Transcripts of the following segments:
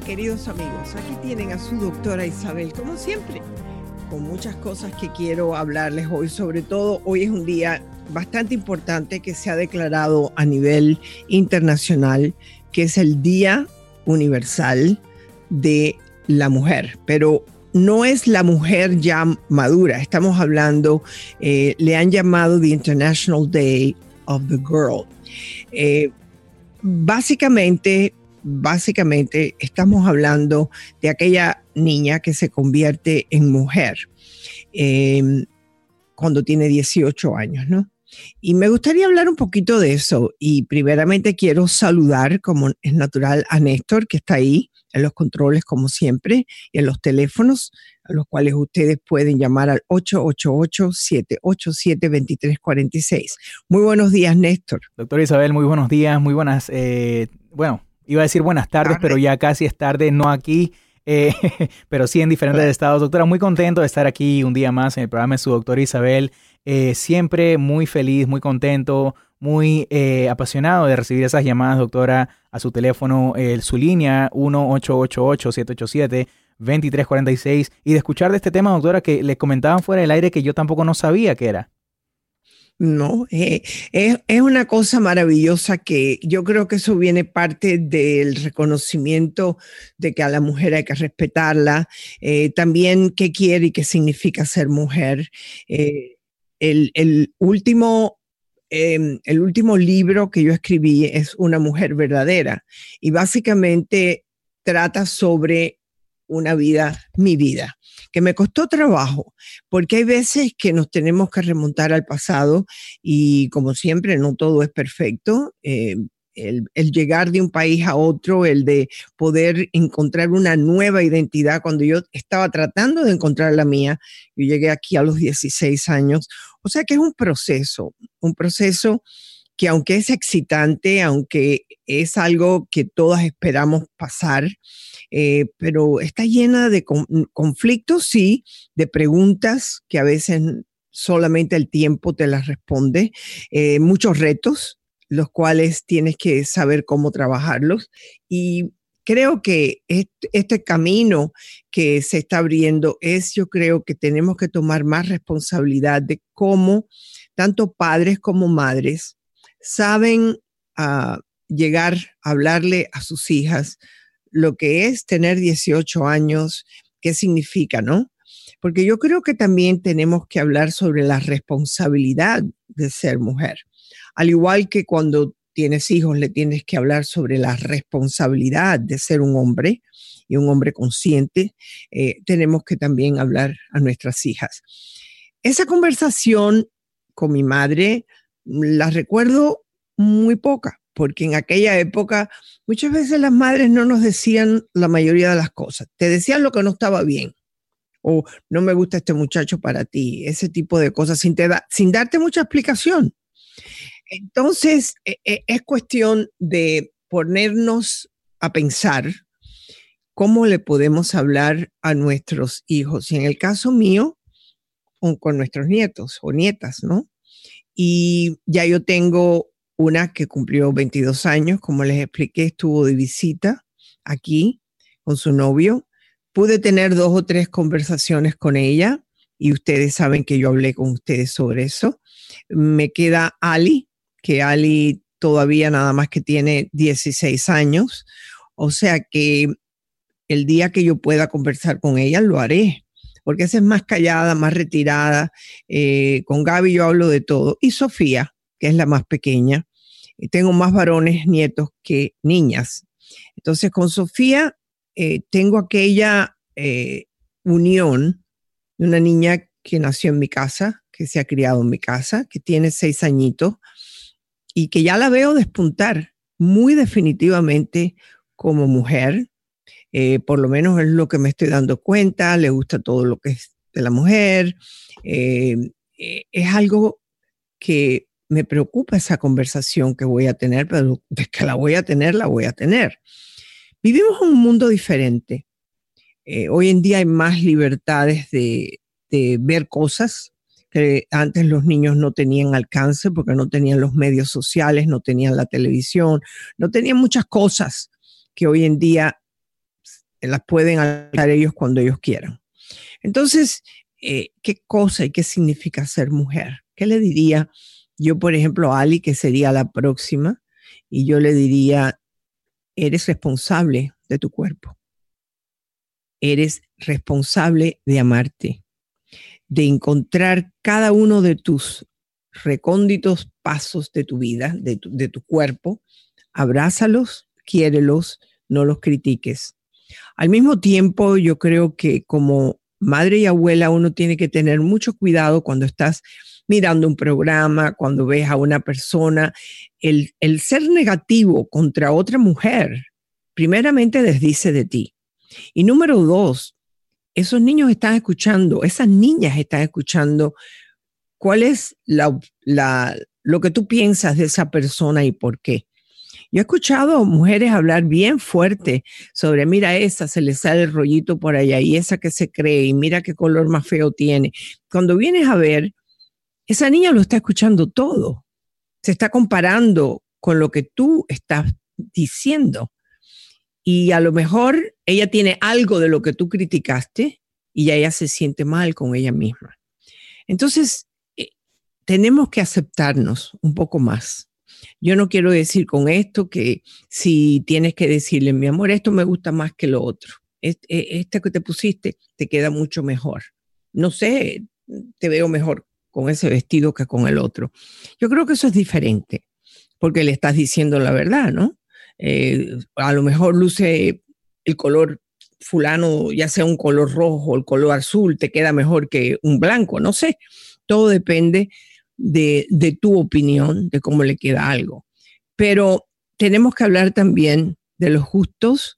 Queridos amigos. Aquí tienen a su doctora Isabel, como siempre, con muchas cosas que quiero hablarles hoy. Sobre todo, hoy es un día bastante importante que se ha declarado a nivel internacional, que es el Día Universal de la Mujer. Pero no es la mujer ya madura, estamos hablando, eh, le han llamado the International Day of the Girl. Eh, básicamente básicamente estamos hablando de aquella niña que se convierte en mujer em, cuando tiene 18 años, ¿no? Y me gustaría hablar un poquito de eso. Y primeramente quiero saludar, como es natural, a Néstor, que está ahí en los controles, como siempre, y en los teléfonos, a los cuales ustedes pueden llamar al 888-787-2346. Muy buenos días, Néstor. Doctora Isabel, muy buenos días, muy buenas, eh, bueno, Iba a decir buenas tardes, pero ya casi es tarde, no aquí, eh, pero sí en diferentes estados. Doctora, muy contento de estar aquí un día más en el programa de su doctora Isabel. Eh, siempre muy feliz, muy contento, muy eh, apasionado de recibir esas llamadas, doctora, a su teléfono, su línea 1-888-787-2346 y de escuchar de este tema, doctora, que le comentaban fuera del aire que yo tampoco no sabía qué era. No, eh, es, una cosa maravillosa que yo creo que eso viene parte del reconocimiento de que a la mujer hay que respetarla, eh, también qué quiere y qué significa ser mujer. Eh, el, último, em, el último libro que yo escribí es Una mujer verdadera y básicamente trata sobre una vida, mi vida que me costó trabajo, porque hay veces que nos tenemos que remontar al pasado y como siempre no todo es perfecto. Eh, el, llegar de un país a otro, el de poder encontrar una nueva identidad. Cuando yo estaba tratando de encontrar la mía, yo llegué aquí a los 16 años. O sea que es un proceso, un proceso que aunque es excitante, aunque es algo que todas esperamos pasar, eh, pero está llena de conflictos, sí, de preguntas que a veces solamente el tiempo te las responde, eh, muchos retos, los cuales tienes que saber cómo trabajarlos. Y creo que este, camino que se está abriendo es, yo creo que tenemos que tomar más responsabilidad de cómo tanto padres como madres saben ah, llegar a hablarle a sus hijas lo que es tener 18 años, qué significa, ¿no? Porque yo creo que también tenemos que hablar sobre la responsabilidad de ser mujer. Al igual que cuando tienes hijos, le tienes que hablar sobre la responsabilidad de ser un hombre y un hombre consciente, eh, tenemos que también hablar a nuestras hijas. Esa conversación con mi madre la recuerdo muy poca, porque en aquella época muchas veces las madres no nos decían la mayoría de las cosas, te decían lo que no estaba bien o no me gusta este muchacho para ti, ese tipo de cosas sin, sin darte mucha explicación. Entonces, e, e, es cuestión de ponernos a pensar cómo le podemos hablar a nuestros hijos, y en el caso mío, con nuestros nietos o nietas, ¿no? Y ya yo tengo una que cumplió 22 años, como les expliqué, estuvo de visita aquí con su novio. Pude tener dos o tres conversaciones con ella y ustedes saben que yo hablé con ustedes sobre eso. Me queda Ali, que Ali todavía nada más que tiene 16 años. O sea que el día que yo pueda conversar con ella, lo haré, porque esa es más callada, más retirada. Eh, con Gaby yo hablo de todo. Y Sofía, que es la más pequeña. Y tengo más varones nietos que niñas. Entonces, con Sofía eh, tengo aquella eh, unión de una niña que nació en mi casa, que se ha criado en mi casa, que tiene seis añitos y que ya la veo despuntar muy definitivamente como mujer, eh, por lo menos es lo que me estoy dando cuenta, le gusta todo lo que es de la mujer. Es algo que me preocupa esa conversación que voy a tener, pero de que la voy a tener, la voy a tener. Vivimos en un mundo diferente. hoy en día hay más libertades de, ver cosas que antes los niños no tenían alcance porque no tenían los medios sociales, no tenían la televisión, no tenían muchas cosas que hoy en día las pueden hacer ellos cuando ellos quieran. Entonces, eh, ¿qué cosa y qué significa ser mujer? ¿Qué le diría yo, por ejemplo, Ali, que sería la próxima? Y yo le diría, eres responsable de tu cuerpo. Eres responsable de amarte, de encontrar cada uno de tus recónditos pasos de tu vida, de tu, de tu cuerpo, abrázalos, quiérelos, no los critiques. Al mismo tiempo, yo creo que como madre y abuela uno tiene que tener mucho cuidado cuando estás mirando un programa, cuando ves a una persona, el, el ser negativo contra otra mujer, primeramente desdice de ti. Y número dos, esos niños están escuchando, esas niñas están escuchando cuál es la, la, lo que tú piensas de esa persona y por qué. Yo he escuchado mujeres hablar bien fuerte sobre, mira, esa se le sale el rollito por allá y esa que se cree y mira qué color más feo tiene. Cuando vienes a ver, esa niña lo está escuchando todo. Se está comparando con lo que tú estás diciendo. Y a lo mejor ella tiene algo de lo que tú criticaste y ella se siente mal con ella misma. Entonces, eh, tenemos que aceptarnos un poco más yo no quiero decir con esto que si tienes que decirle, mi amor, esto me gusta más que lo otro. Este que te pusiste te queda mucho mejor. No sé, te veo mejor con ese vestido que con el otro. Yo creo que eso es diferente, porque le estás diciendo la verdad, ¿no? Eh, a lo mejor luce el color fulano, ya sea un color rojo o el color azul, te queda mejor que un blanco, no sé. Todo depende de, tu opinión de cómo le queda algo. Pero tenemos que hablar también de los gustos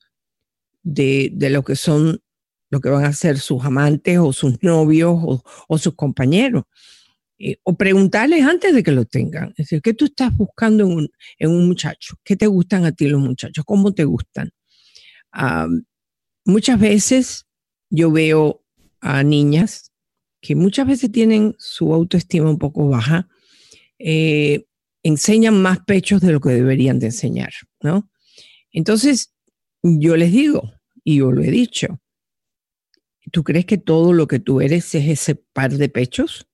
de, lo que son, lo que van a ser sus amantes o sus novios o, sus compañeros. Eh, o preguntarles antes de que lo tengan. Es decir, ¿qué tú estás buscando en un, en un muchacho? ¿Qué te gustan a ti los muchachos? ¿Cómo te gustan? muchas veces yo veo a niñas que muchas veces tienen su autoestima un poco baja, eh, enseñan más pechos de lo que deberían de enseñar, ¿no? Entonces, yo les digo, y yo lo he dicho, ¿tú crees que todo lo que tú eres es ese par de pechos?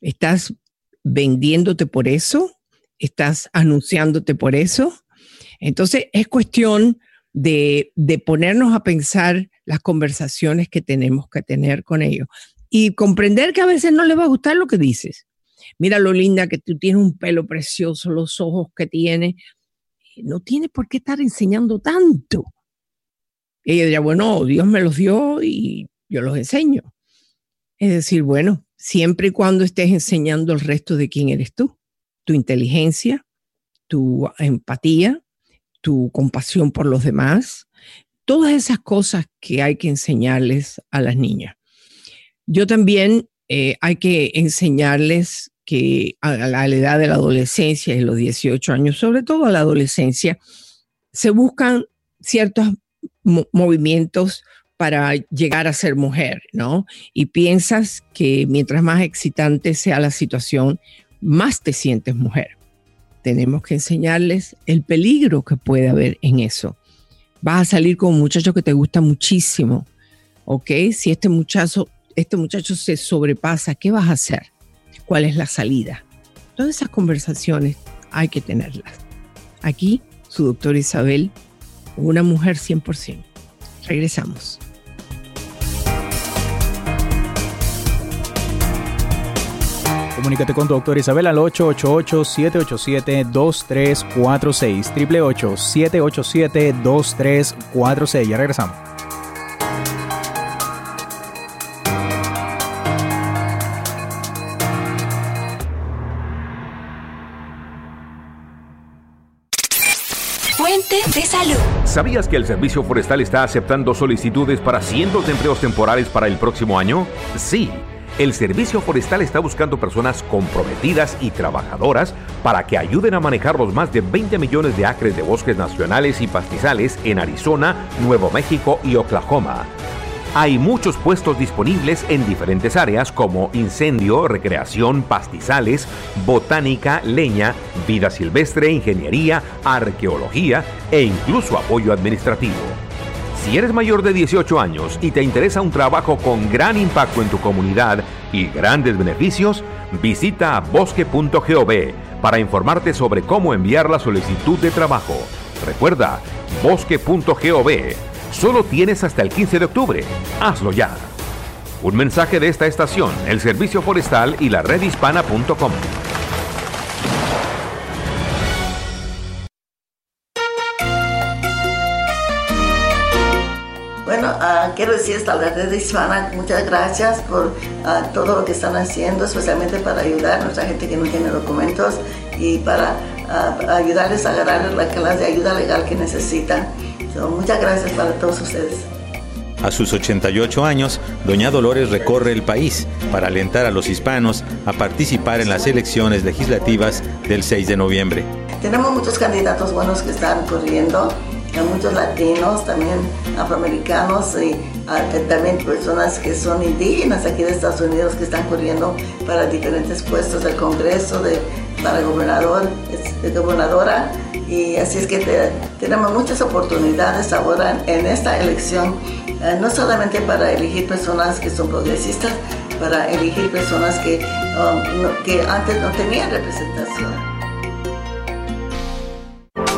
¿Estás vendiéndote por eso? ¿Estás anunciándote por eso? Entonces, es cuestión de, de ponernos a pensar las conversaciones que tenemos que tener con ellos y comprender que a veces no les va a gustar lo que dices. Mira lo linda que tú tienes un pelo precioso, los ojos que tienes. No tiene por qué estar enseñando tanto. Y ella diría, bueno, Dios me los dio y yo los enseño. Es decir, bueno, siempre y cuando estés enseñando el resto de quién eres tú, tu inteligencia, tu empatía, tu compasión por los demás, todas esas cosas que hay que enseñarles a las niñas. Yo también eh, hay que enseñarles que a la edad de la adolescencia y los 18 años, sobre todo a la adolescencia, se buscan ciertos movimientos para llegar a ser mujer, ¿no? Y piensas que mientras más excitante sea la situación, más te sientes mujer. Tenemos que enseñarles el peligro que puede haber en eso vas a salir con un muchacho que te gusta muchísimo, ¿ok? Si este muchacho, este muchacho se sobrepasa, ¿qué vas a hacer? ¿Cuál es la salida? Todas esas conversaciones hay que tenerlas. Aquí, su doctora Isabel, una mujer 100%. Regresamos. Comunícate con tu doctor Isabel al 888-787-2346. 888-787-2346. Ya regresamos. fuente de salud. ¿Sabías que el Servicio Forestal está aceptando solicitudes para cientos de empleos temporales para el próximo año? Sí. El Servicio Forestal está buscando personas comprometidas y trabajadoras para que ayuden a manejar los más de 20 millones de acres de bosques nacionales y pastizales en Arizona, Nuevo México y Oklahoma. Hay muchos puestos disponibles en diferentes áreas como incendio, recreación, pastizales, botánica, leña, vida silvestre, ingeniería, arqueología e incluso apoyo administrativo. Si eres mayor de 18 años y te interesa un trabajo con gran impacto en tu comunidad y grandes beneficios, visita bosque.gov para informarte sobre cómo enviar la solicitud de trabajo. Recuerda, bosque.gov Solo tienes hasta el 15 de octubre. Hazlo ya. Un mensaje de esta estación, el Servicio Forestal y la redhispana.com. quiero decir a la red hispana muchas gracias por uh, todo lo que están haciendo, especialmente para ayudar a nuestra gente que no tiene documentos y para uh, ayudarles a agarrar la clase de ayuda legal que necesitan muchas gracias para todos ustedes. A sus 88 años, doña Dolores recorre el país para alentar a los hispanos a participar en las elecciones legislativas del 6 de noviembre. Tenemos muchos candidatos buenos que están corriendo, muchos latinos, también afroamericanos y también personas que son indígenas aquí de Estados Unidos que están corriendo para diferentes puestos del Congreso, de, para gobernador, de gobernadora y así es que tenemos muchas oportunidades ahora en esta elección, eh, no solamente para elegir personas que son progresistas, para elegir personas que, um, que antes no tenían representación.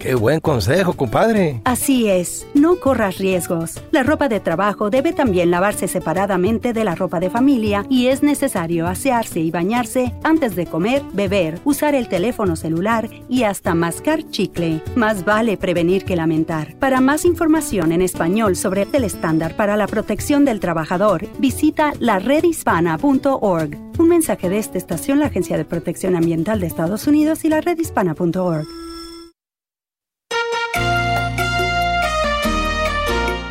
Qué buen consejo, compadre. Así es, no corras riesgos. La ropa de trabajo debe también lavarse separadamente de la ropa de familia y es necesario asearse y bañarse antes de comer, beber, usar el teléfono celular y hasta mascar chicle. Más vale prevenir que lamentar. Para más información en español sobre el estándar para la protección del trabajador, visita laredhispana.org. Un mensaje de esta estación, la Agencia de Protección Ambiental de Estados Unidos y la redhispana.org.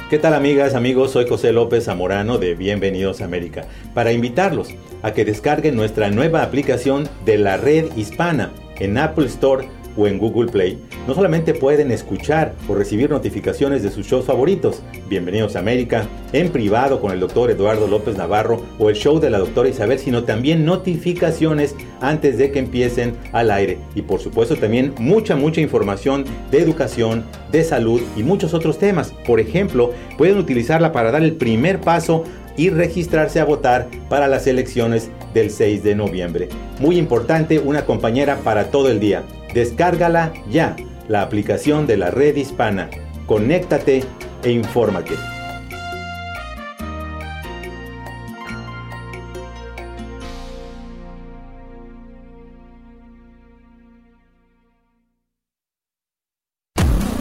¿Qué tal amigas, amigos? Soy José López Zamorano de Bienvenidos a América para invitarlos a que descarguen nuestra nueva aplicación de la red hispana en Apple Store o en Google Play, no solamente pueden escuchar o recibir notificaciones de sus shows favoritos, Bienvenidos a América, en privado con el doctor Eduardo López Navarro o el show de la doctora Isabel, sino también notificaciones antes de que empiecen al aire. Y por supuesto también mucha, mucha información de educación, de salud y muchos otros temas. Por ejemplo, pueden utilizarla para dar el primer paso y registrarse a votar para las elecciones del 6 de noviembre. Muy importante, una compañera para todo el día. Descárgala ya, la aplicación de la red hispana. Conéctate e infórmate.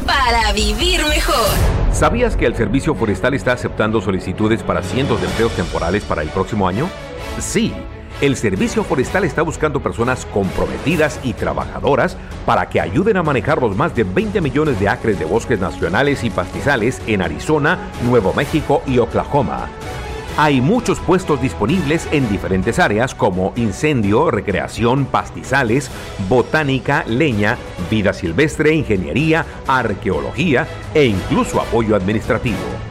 Para vivir mejor. ¿Sabías que el Servicio Forestal está aceptando solicitudes para cientos de empleos temporales para el próximo año? Sí. El Servicio Forestal está buscando personas comprometidas y trabajadoras para que ayuden a manejar los más de 20 millones de acres de bosques nacionales y pastizales en Arizona, Nuevo México y Oklahoma. Hay muchos puestos disponibles en diferentes áreas como incendio, recreación, pastizales, botánica, leña, vida silvestre, ingeniería, arqueología e incluso apoyo administrativo.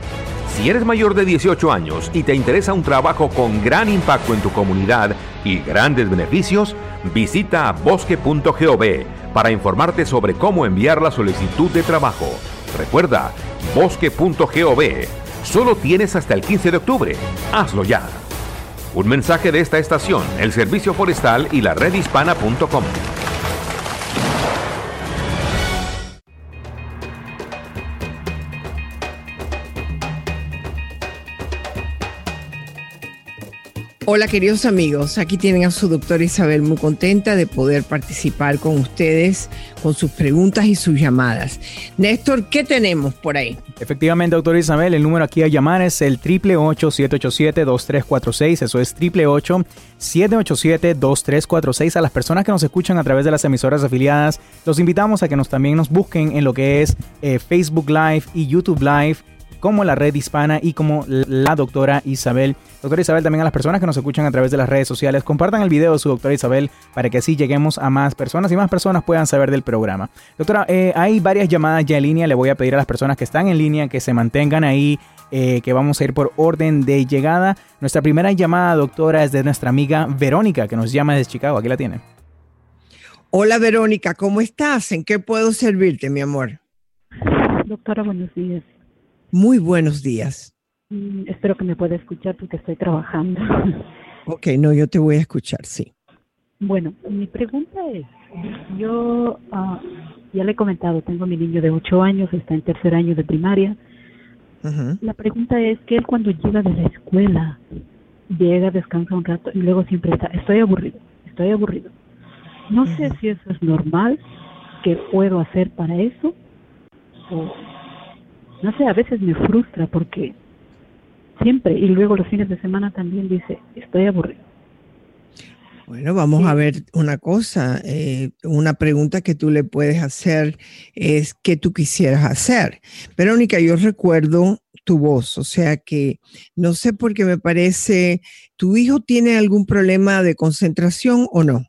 Si eres mayor de 18 años y te interesa un trabajo con gran impacto en tu comunidad y grandes beneficios, visita bosque.gov para informarte sobre cómo enviar la solicitud de trabajo. Recuerda, bosque.gov. Solo tienes hasta el 15 de octubre. Hazlo ya. Un mensaje de esta estación, el Servicio Forestal y la redhispana.com. Hola queridos amigos, aquí tienen a su doctora Isabel muy contenta de poder participar con ustedes con sus preguntas y sus llamadas. Néstor, ¿qué tenemos por ahí? Efectivamente, doctora Isabel, el número aquí a llamar es el 888-787-2346, eso es 888-787-2346. A las personas que nos escuchan a través de las emisoras afiliadas, los invitamos a que nos también nos busquen en lo que es eh, Facebook Live y YouTube Live como la red hispana y como la doctora Isabel. Doctora Isabel, también a las personas que nos escuchan a través de las redes sociales, compartan el video de su doctora Isabel para que así lleguemos a más personas y más personas puedan saber del programa. Doctora, eh, hay varias llamadas ya en línea, le voy a pedir a las personas que están en línea que se mantengan ahí, eh, que vamos a ir por orden de llegada. Nuestra primera llamada, doctora, es de nuestra amiga Verónica, que nos llama desde Chicago. Aquí la tiene. Hola Verónica, ¿cómo estás? ¿En qué puedo servirte, mi amor? Doctora, buenos días. Muy buenos días. Mm, espero que me pueda escuchar porque estoy trabajando. Ok, no, yo te voy a escuchar, sí. Bueno, mi pregunta es, yo ah, ya le he comentado, tengo mi niño de 8 años, está en tercer año de primaria. La pregunta es que él cuando llega de la escuela, llega, descansa un rato y luego siempre está, estoy aburrido, estoy aburrido. No sé si eso es normal, qué puedo hacer para eso, o no sé, a veces me frustra porque siempre, y luego los fines de semana también dice, estoy aburrido. Bueno, vamos a ver una cosa. Eh, una pregunta que tú le puedes hacer es qué tú quisieras hacer. Verónica, yo recuerdo tu voz, o sea que no sé por qué me parece, ¿tu hijo tiene algún problema de concentración o no?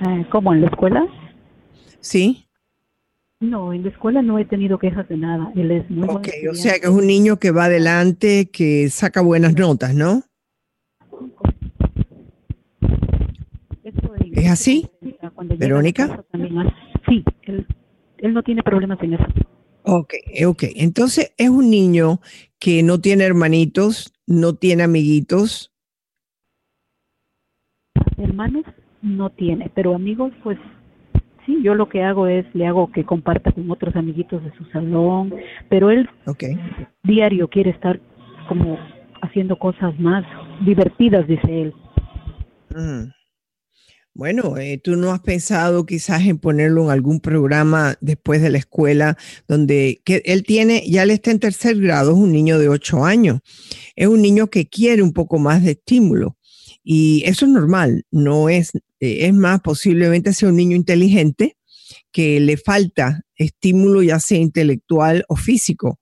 Ah, ¿Cómo en la escuela? Sí. No, en la escuela no he tenido quejas de nada. Él es muy Ok, o sea que es un niño que va adelante, que saca buenas notas, ¿no? ¿Es así? ¿Verónica? Sí, él, él no tiene problemas en eso. Ok, ok. Entonces es un niño que no tiene hermanitos, no tiene amiguitos. Hermanos no tiene, pero amigos pues Sí, yo lo que hago es, le hago que comparta con otros amiguitos de su salón, pero él diario quiere estar como haciendo cosas más divertidas, dice él. Mm. Bueno, eh, tú no has pensado quizás en ponerlo en algún programa después de la escuela donde que él tiene, ya le está en tercer grado, es un niño de ocho años, es un niño que quiere un poco más de estímulo. Y eso es normal, no es, eh, es más, posiblemente sea un niño inteligente que le falta estímulo ya sea intelectual o físico.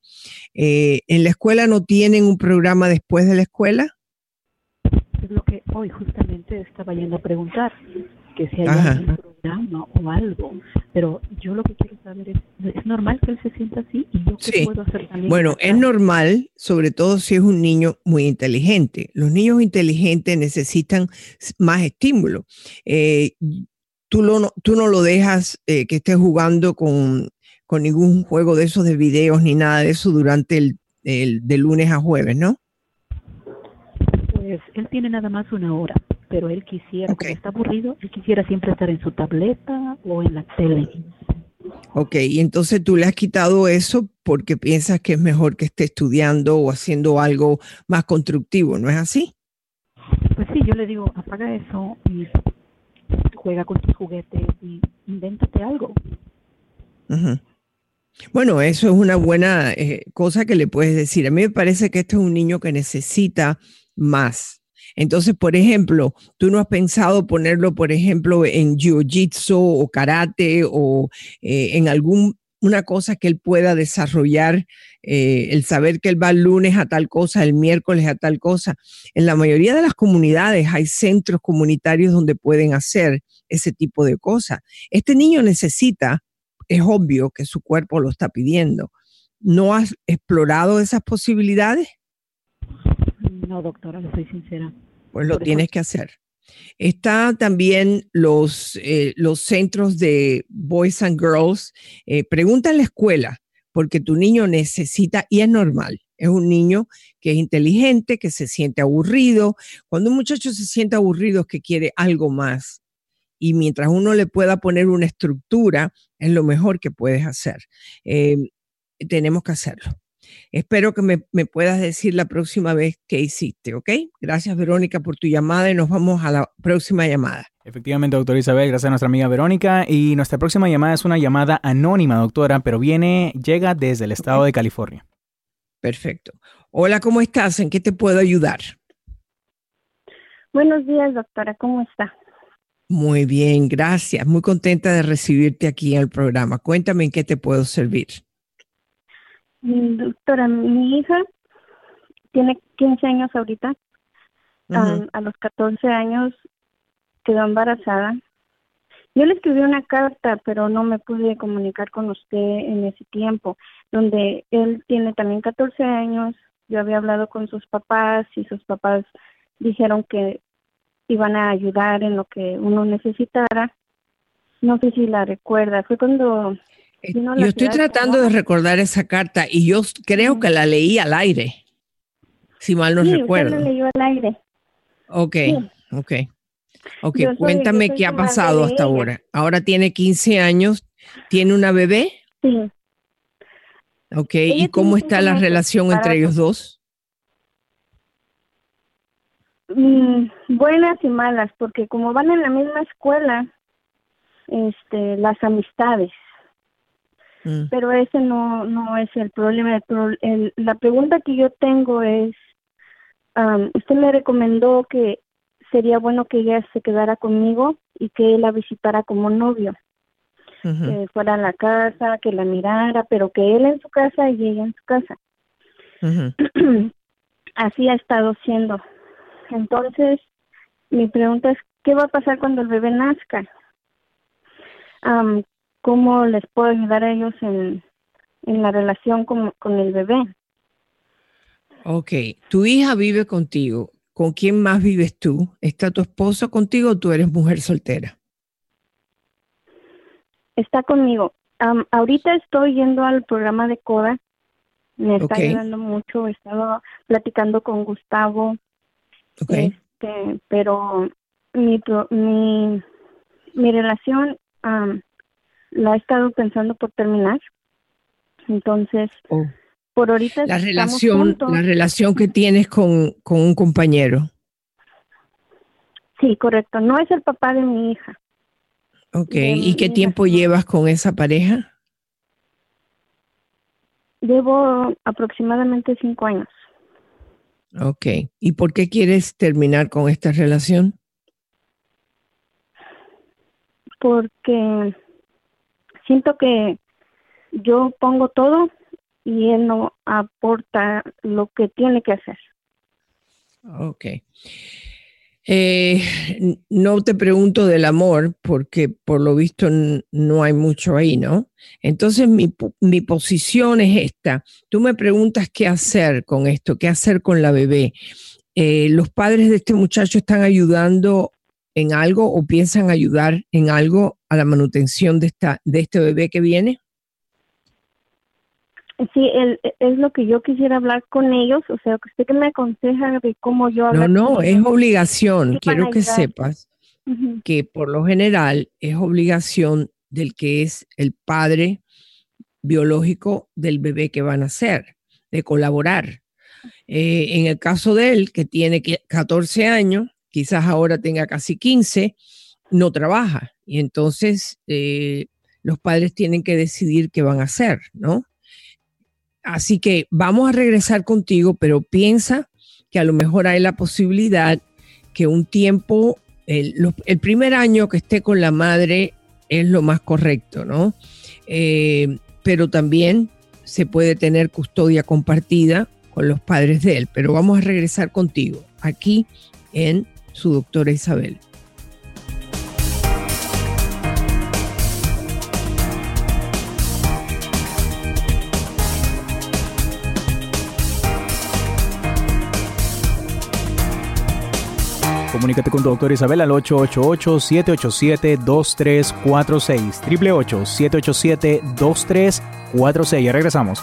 Eh, ¿En la escuela no tienen un programa después de la escuela? Es lo que hoy justamente estaba yendo a preguntar que si hay algún programa o algo. Pero yo lo que quiero saber es, ¿es normal que él se sienta así? ¿Y yo qué puedo hacer también? Bueno, es normal, sobre todo si es un niño muy inteligente. Los niños inteligentes necesitan más estímulo. Eh, tú, lo, tú no lo dejas eh, que esté jugando con, con, ningún juego de esos de videos ni nada de eso durante el, el de lunes a jueves, ¿no? Pues él tiene nada más una hora pero él quisiera, okay. está aburrido, él quisiera siempre estar en su tableta o en la tele. Ok, y entonces tú le has quitado eso porque piensas que es mejor que esté estudiando o haciendo algo más constructivo, ¿no es así? Pues sí, yo le digo, apaga eso y juega con tus juguetes y invéntate algo. Bueno, eso es una buena eh, cosa que le puedes decir. A mí me parece que este es un niño que necesita más entonces, por ejemplo, tú no has pensado ponerlo, por ejemplo, en jiu-jitsu o karate o eh, en algún una cosa que él pueda desarrollar, eh, el saber que él va el lunes a tal cosa, el miércoles a tal cosa. En la mayoría de las comunidades hay centros comunitarios donde pueden hacer ese tipo de cosas. Este niño necesita, es obvio que su cuerpo lo está pidiendo. ¿No has explorado esas posibilidades? No, doctora, le soy sincera. Pues lo tienes que hacer. Está también los, eh, los centros de Boys and Girls. Eh, pregunta en la escuela, porque tu niño necesita, y es normal, es un niño que es inteligente, que se siente aburrido. Cuando un muchacho se siente aburrido es que quiere algo más. Y mientras uno le pueda poner una estructura, es lo mejor que puedes hacer. Eh, tenemos que hacerlo. Espero que me, me, puedas decir la próxima vez que hiciste, ¿ok? Gracias, Verónica, por tu llamada y nos vamos a la próxima llamada. Efectivamente, doctora Isabel, gracias a nuestra amiga Verónica. Y nuestra próxima llamada es una llamada anónima, doctora, pero viene, llega desde el estado de California. Perfecto. Hola, ¿cómo estás? ¿En qué te puedo ayudar? Buenos días, doctora, ¿cómo está? Muy bien, gracias. Muy contenta de recibirte aquí en el programa. Cuéntame en qué te puedo servir. Doctora, mi hija tiene 15 años ahorita. a los 14 años quedó embarazada. Yo le escribí una carta, pero no me pude comunicar con usted en ese tiempo, donde él tiene también 14 años. Yo había hablado con sus papás y sus papás dijeron que iban a ayudar en lo que uno necesitara. No sé si la recuerda. Fue cuando yo estoy tratando de recordar esa carta y yo creo que la leí al aire, si mal no recuerdo. Sí, la leyó al aire. Ok, ok. Ok, cuéntame qué ha pasado hasta ahora. Ahora tiene 15 años, ¿tiene una bebé? Sí. Ok, ¿y cómo está la relación entre ellos dos? Mm, buenas y malas, porque como van en la misma escuela, este, las amistades Mm. Pero ese no, no es el problema. El, la pregunta que yo tengo es, usted me recomendó que sería bueno que ella se quedara conmigo y que él la visitara como novio. Que fuera a la casa, que la mirara, pero que él en su casa y ella en su casa. Así ha estado siendo. Entonces, mi pregunta es, ¿qué va a pasar cuando el bebé nazca? Cómo les puedo ayudar a ellos en, la relación con, con el bebé. Ok, tu hija vive contigo. ¿Con quién más vives tú? ¿Está tu esposo contigo o tú eres mujer soltera? Está conmigo. ahorita estoy yendo al programa de CODA. Me está ayudando mucho. He estado platicando con Gustavo. Okay. Este, pero mi, mi, mi relación la he estado pensando por terminar. Entonces, oh. por ahorita la relación, la relación que tienes con, un compañero. Sí, correcto. No es el papá de mi hija. Ok, ¿y qué tiempo llevas con esa pareja? Llevo aproximadamente cinco años. Ok, ¿y por qué quieres terminar con esta relación? Porque siento que yo pongo todo y él no aporta lo que tiene que hacer. Ok. Eh, no te pregunto del amor porque por lo visto no hay mucho ahí, ¿no? Entonces mi, mi, posición es esta. Tú me preguntas qué hacer con esto, qué hacer con la bebé. Eh, ¿Los padres de este muchacho están ayudando en algo o piensan ayudar en algo a la manutención de, esta, de este bebé que viene? Sí, es lo que yo quisiera hablar con ellos, o sea, que usted que me aconseja de cómo yo hablar. No, no, es obligación. Quiero que sepas que por lo general es obligación del que es el padre biológico del bebé que van a nacer, de colaborar. Eh, en el caso de él, que tiene 14 años, quizás ahora tenga casi 15, no trabaja. Y entonces eh, los padres tienen que decidir qué van a hacer, ¿no? Así que vamos a regresar contigo, pero piensa que a lo mejor hay la posibilidad que un tiempo, el, primer año que esté con la madre es lo más correcto, ¿no? Eh, pero también se puede tener custodia compartida con los padres de él. Pero vamos a regresar contigo aquí en su doctora Isabel. Comunícate con tu doctora Isabel al 888-787-2346. 888-787-2346. Ya regresamos.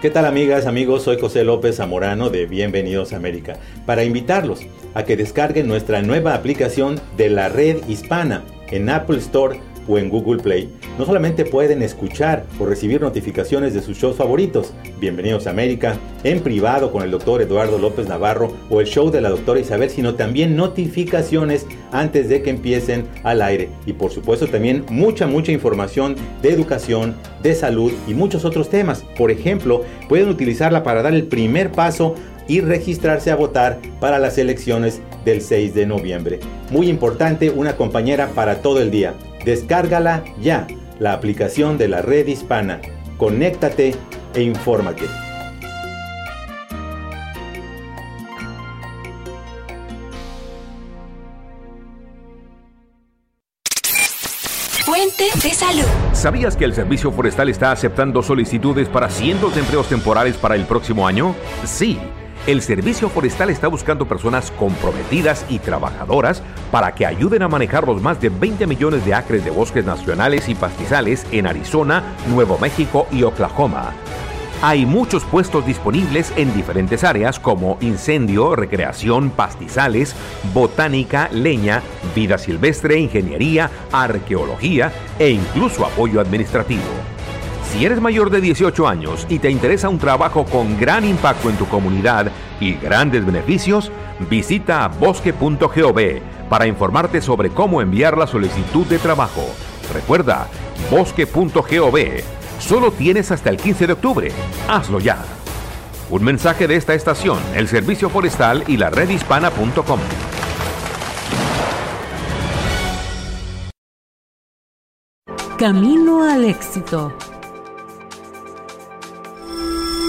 ¿Qué tal amigas, amigos? Soy José López Zamorano de Bienvenidos a América para invitarlos a que descarguen nuestra nueva aplicación de la red hispana en Apple Store o en Google Play, no solamente pueden escuchar o recibir notificaciones de sus shows favoritos, Bienvenidos a América, en privado con el doctor Eduardo López Navarro o el show de la doctora Isabel, sino también notificaciones antes de que empiecen al aire. Y por supuesto también mucha, mucha información de educación, de salud y muchos otros temas. Por ejemplo, pueden utilizarla para dar el primer paso y registrarse a votar para las elecciones del 6 de noviembre. Muy importante, una compañera para todo el día. Descárgala ya, la aplicación de la red hispana. Conéctate e infórmate. Fuente de salud. ¿Sabías que el Servicio Forestal está aceptando solicitudes para cientos de empleos temporales para el próximo año? Sí. El Servicio Forestal está buscando personas comprometidas y trabajadoras para que ayuden a manejar los más de 20 millones de acres de bosques nacionales y pastizales en Arizona, Nuevo México y Oklahoma. Hay muchos puestos disponibles en diferentes áreas como incendio, recreación, pastizales, botánica, leña, vida silvestre, ingeniería, arqueología e incluso apoyo administrativo. Si eres mayor de 18 años y te interesa un trabajo con gran impacto en tu comunidad y grandes beneficios, visita bosque.gov para informarte sobre cómo enviar la solicitud de trabajo. Recuerda, bosque.gov. Solo tienes hasta el 15 de octubre. Hazlo ya. Un mensaje de esta estación, el Servicio Forestal y la redhispana.com. Camino al éxito.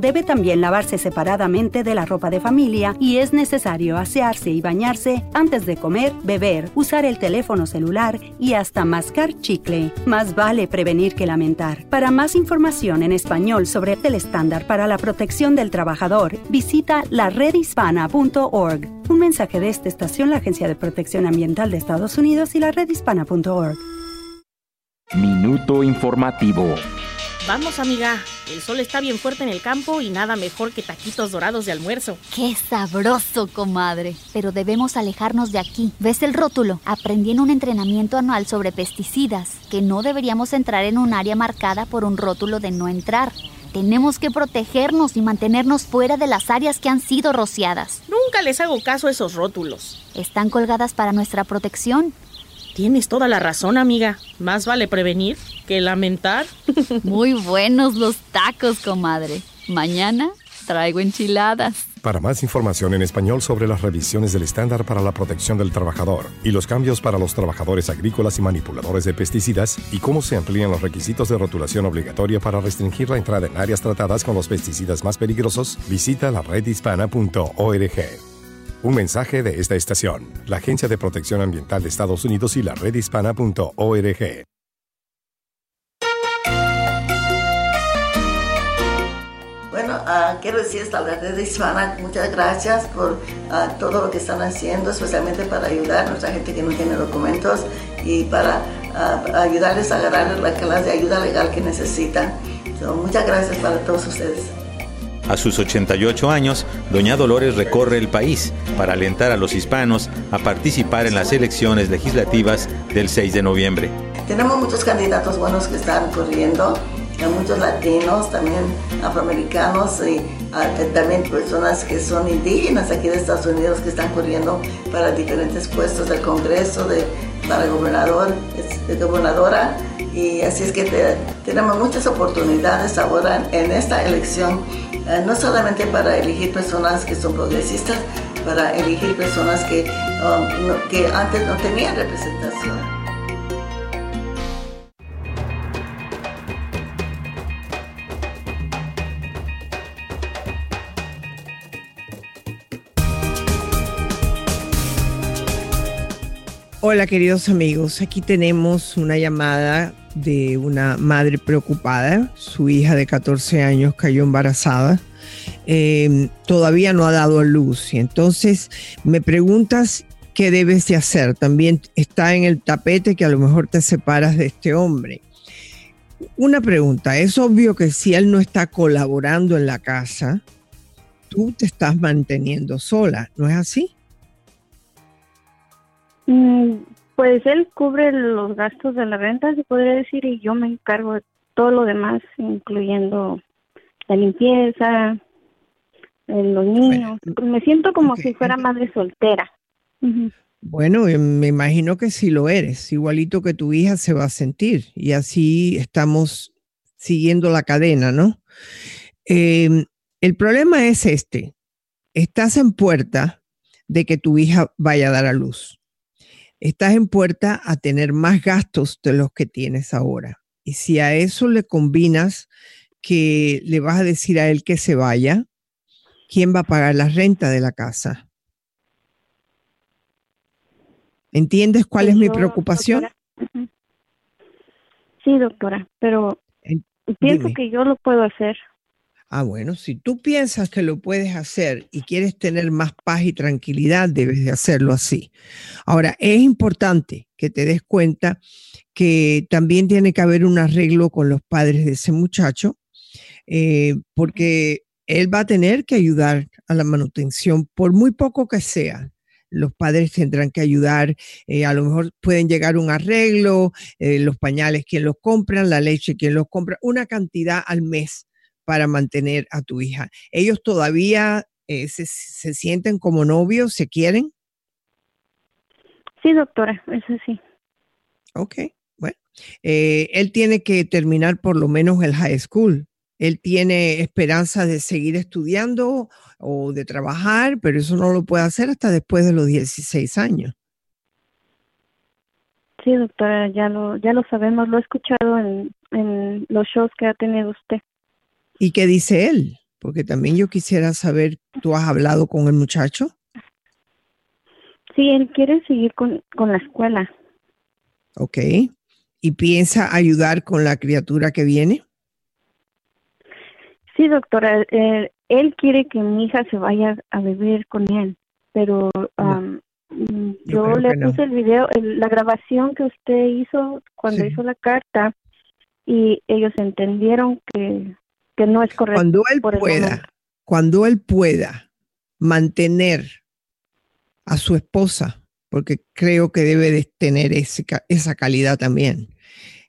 debe también lavarse separadamente de la ropa de familia y es necesario asearse y bañarse antes de comer, beber, usar el teléfono celular y hasta mascar chicle. Más vale prevenir que lamentar. Para más información en español sobre el estándar para la protección del trabajador, visita laredhispana.org. Un mensaje de esta estación, la Agencia de Protección Ambiental de Estados Unidos y la redhispana.org. Minuto informativo. Vamos, amiga. El sol está bien fuerte en el campo y nada mejor que taquitos dorados de almuerzo. ¡Qué sabroso, comadre! Pero debemos alejarnos de aquí. ¿Ves el rótulo? Aprendí en un entrenamiento anual sobre pesticidas que no deberíamos entrar en un área marcada por un rótulo de no entrar. Tenemos que protegernos y mantenernos fuera de las áreas que han sido rociadas. Nunca les hago caso a esos rótulos. Están colgadas para nuestra protección. Tienes toda la razón, amiga. Más vale prevenir que lamentar. Muy buenos los tacos, comadre. Mañana traigo enchiladas. Para más información en español sobre las revisiones del estándar para la protección del trabajador y los cambios para los trabajadores agrícolas y manipuladores de pesticidas y cómo se amplían los requisitos de rotulación obligatoria para restringir la entrada en áreas tratadas con los pesticidas más peligrosos, visita la redhispana.org. Un mensaje de esta estación, la Agencia de Protección Ambiental de Estados Unidos y la redhispana.org. Bueno, uh, quiero decir a la red hispana, muchas gracias por uh, todo lo que están haciendo, especialmente para ayudar a nuestra gente que no tiene documentos y para uh, ayudarles a agarrar la clase de ayuda legal que necesitan. So, muchas gracias para todos ustedes. A sus 88 años, doña Dolores recorre el país para alentar a los hispanos a participar en las elecciones legislativas del 6 de noviembre. Tenemos muchos candidatos buenos que están corriendo, muchos latinos, también afroamericanos y uh, también personas que son indígenas aquí de Estados Unidos que están corriendo para diferentes puestos del Congreso, para gobernador, de gobernadora. Y así es que te, tenemos muchas oportunidades ahora en esta elección eh, no solamente para elegir personas que son progresistas, para elegir personas que, um, que antes no tenían representación. Hola queridos amigos, aquí tenemos una llamada de una madre preocupada. Su hija de 14 años cayó embarazada. Em, todavía no ha dado a luz. Y entonces me preguntas qué debes de hacer. También está en el tapete que a lo mejor te separas de este hombre. Una pregunta, es obvio que si él no está colaborando en la casa, tú te estás manteniendo sola, ¿no es así? Mm, pues él cubre los gastos de la renta, se podría decir, y yo me encargo de todo lo demás, incluyendo la limpieza, eh, los niños. me siento como si fuera madre soltera. Bueno, eh, me imagino que si lo eres, igualito que tu hija se va a sentir y así estamos siguiendo la cadena, ¿no? Em, el problema es este, estás en puerta de que tu hija vaya a dar a luz estás en puerta a tener más gastos de los que tienes ahora. Y si a eso le combinas que le vas a decir a él que se vaya, ¿quién va a pagar la renta de la casa? ¿Entiendes cuál es mi preocupación? Sí, doctora, pero pienso que yo lo puedo hacer. Ah, bueno, si tú piensas que lo puedes hacer y quieres tener más paz y tranquilidad, debes de hacerlo así. Ahora, es importante que te des cuenta que también tiene que haber un arreglo con los padres de ese muchacho, eh, porque él va a tener que ayudar a la manutención, por muy poco que sea. Los padres tendrán que ayudar, eh, a lo mejor pueden llegar un arreglo, eh, los pañales, quien los compra, la leche, quien los compra, una cantidad al mes para mantener a tu hija. ¿Ellos todavía eh, se, sienten como novios, se quieren? Sí, doctora, eso sí. Ok, bueno. Eh, él tiene que terminar por lo menos el high school. Él tiene esperanza de seguir estudiando o de trabajar, pero eso no lo puede hacer hasta después de los 16 años. Sí, doctora, ya lo, ya lo sabemos, lo he escuchado en, en los shows que ha tenido usted. ¿Y qué dice él? Porque también yo quisiera saber, ¿tú has hablado con el muchacho? Sí, él quiere seguir con, la escuela. Ok. ¿Y piensa ayudar con la criatura que viene? Sí, doctora. Eh, él quiere que mi hija se vaya a vivir con él, pero mm, yo, le puse el video, la grabación que usted hizo cuando hizo la carta y ellos entendieron que que no es correcto. Cuando él pueda, cuando él pueda mantener a su esposa, porque creo que debe de tener esa calidad también.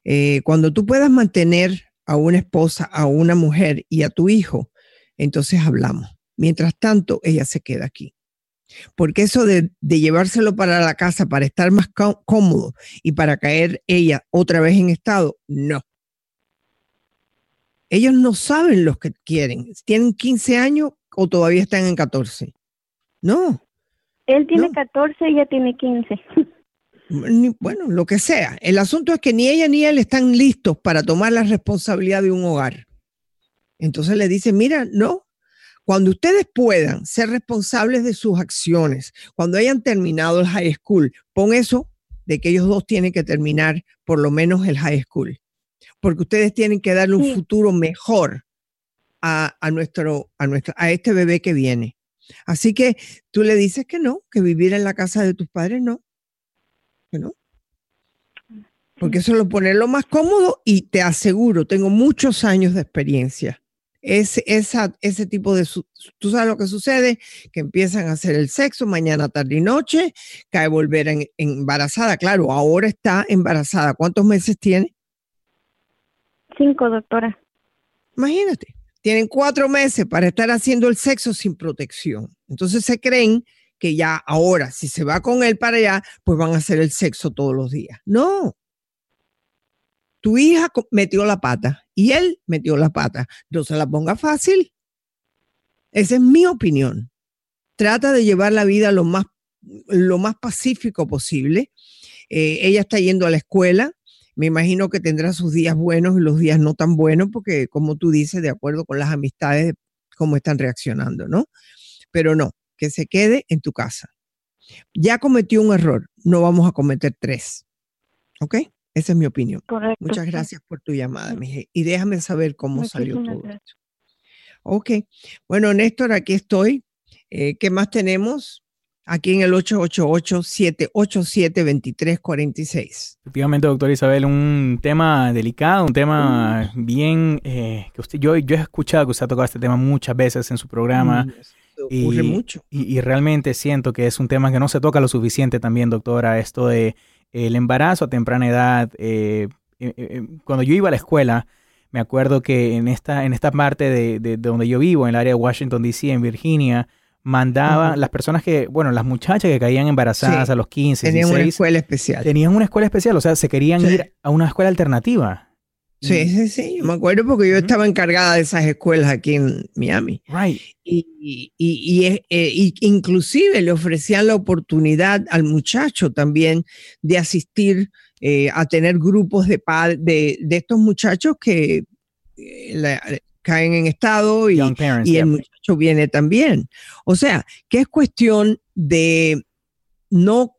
Eh, cuando tú puedas mantener a una esposa, a una mujer y a tu hijo, entonces hablamos. Mientras tanto, ella se queda aquí. Porque eso de, de, llevárselo para la casa para estar más cómodo y para caer ella otra vez en estado, no. Ellos no saben los que quieren. ¿Tienen 15 años o todavía están en 14? No. Él tiene 14 y ella tiene 15. Bueno, lo que sea. El asunto es que ni ella ni él están listos para tomar la responsabilidad de un hogar. Entonces le dice, mira, no, cuando ustedes puedan ser responsables de sus acciones, cuando hayan terminado el high school, pon eso de que ellos dos tienen que terminar por lo menos el high school porque ustedes tienen que darle un futuro mejor a, nuestro, a, nuestro, a este bebé que viene. Así que tú le dices que no, que vivir en la casa de tus padres no, que no. Porque eso lo pone lo más cómodo y te aseguro, tengo muchos años de experiencia. Es, esa, ese tipo de, tú sabes lo que sucede, que empiezan a hacer el sexo mañana, tarde y noche, cae volver en, embarazada. Claro, ahora está embarazada. ¿Cuántos meses tiene? Cinco, doctora. Imagínate, tienen cuatro meses para estar haciendo el sexo sin protección. Entonces se creen que ya ahora, si se va con él para allá, pues van a hacer el sexo todos los días. No. Tu hija metió la pata y él metió la pata. No se la ponga fácil. Esa es mi opinión. Trata de llevar la vida lo más, lo más pacífico posible. Eh, ella está yendo a la escuela, me imagino que tendrá sus días buenos y los días no tan buenos, porque como tú dices, de acuerdo con las amistades, cómo están reaccionando, ¿no? Pero no, que se quede en tu casa. ya cometió un error, no vamos a cometer tres. ¿Ok? Esa es mi opinión. Correcto. Muchas gracias por tu llamada, mija. Y déjame saber cómo salió todo. gracias. Ok. Bueno, Néstor, aquí estoy. Eh, ¿Qué más tenemos? Aquí en el 888-787-2346. Efectivamente, doctora Isabel, un tema delicado, un tema bien eh, que usted, yo, yo he escuchado que usted ha tocado este tema muchas veces en su programa. Mm, ocurre mucho. Y, y realmente siento que es un tema que no se toca lo suficiente también, doctora, esto de el embarazo a temprana edad. eh, eh, eh, cuando yo iba a la escuela, me acuerdo que en esta, en esta parte de, de- de donde yo vivo, en el área de Washington, D.C., en Virginia, mandaba las personas que, bueno, las muchachas que caían embarazadas Sí, a los 15, Tenían una 16, escuela especial. tenían una escuela especial, o sea, se querían Sí. ir a una escuela alternativa. Sí, sí, sí. Yo me acuerdo porque yo estaba encargada de esas escuelas aquí en Miami. Right. Y, y, y, y inclusive le ofrecían la oportunidad al muchacho también de asistir eh, a tener grupos de, de, de estos muchachos que eh, la- caen en estado y, parents, y el. Muchacho viene también. O sea, que es cuestión de no